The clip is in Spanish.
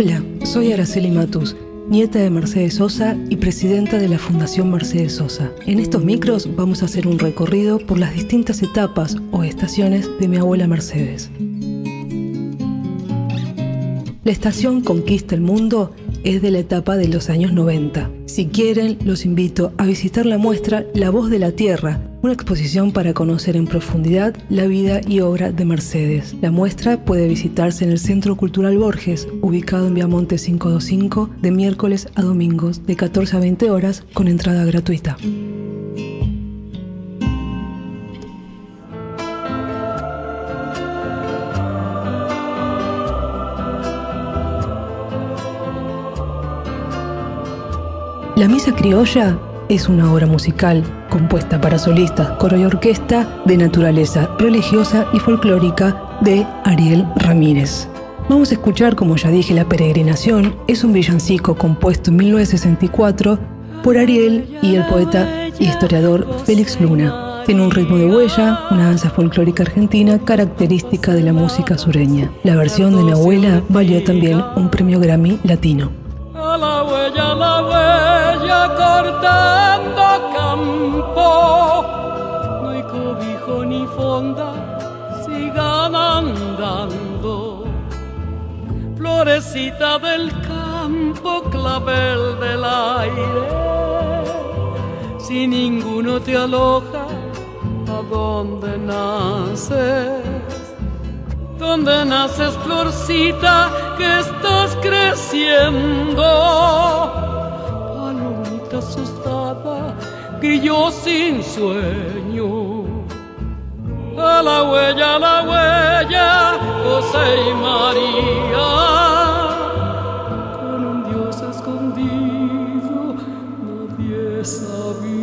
Hola, soy Araceli Matus, nieta de Mercedes Sosa y presidenta de la Fundación Mercedes Sosa. En estos micros vamos a hacer un recorrido por las distintas etapas o estaciones de mi abuela Mercedes. La estación Conquista el Mundo es de la etapa de los años 90. Si quieren, los invito a visitar la muestra La Voz de la Tierra, una exposición para conocer en profundidad la vida y obra de Mercedes. La muestra puede visitarse en el Centro Cultural Borges, ubicado en Viamonte 525, de miércoles a domingos, de 14 a 20 horas, con entrada gratuita. La Misa Criolla es una obra musical compuesta para solistas, coro y orquesta de naturaleza religiosa y folclórica de Ariel Ramírez. Vamos a escuchar, como ya dije, La Peregrinación. Es un villancico compuesto en 1964 por Ariel y el poeta y historiador Félix Luna. Tiene un ritmo de huella, una danza folclórica argentina característica de la música sureña. La versión de mi abuela valió también un premio Grammy latino. La huella, la huella cortando fonda, sigan andando. Florecita del campo, clavel del aire. Si ninguno te aloja, ¿a dónde naces? donde naces florcita que estás creciendo. Asustada, grillo sin sueño. Con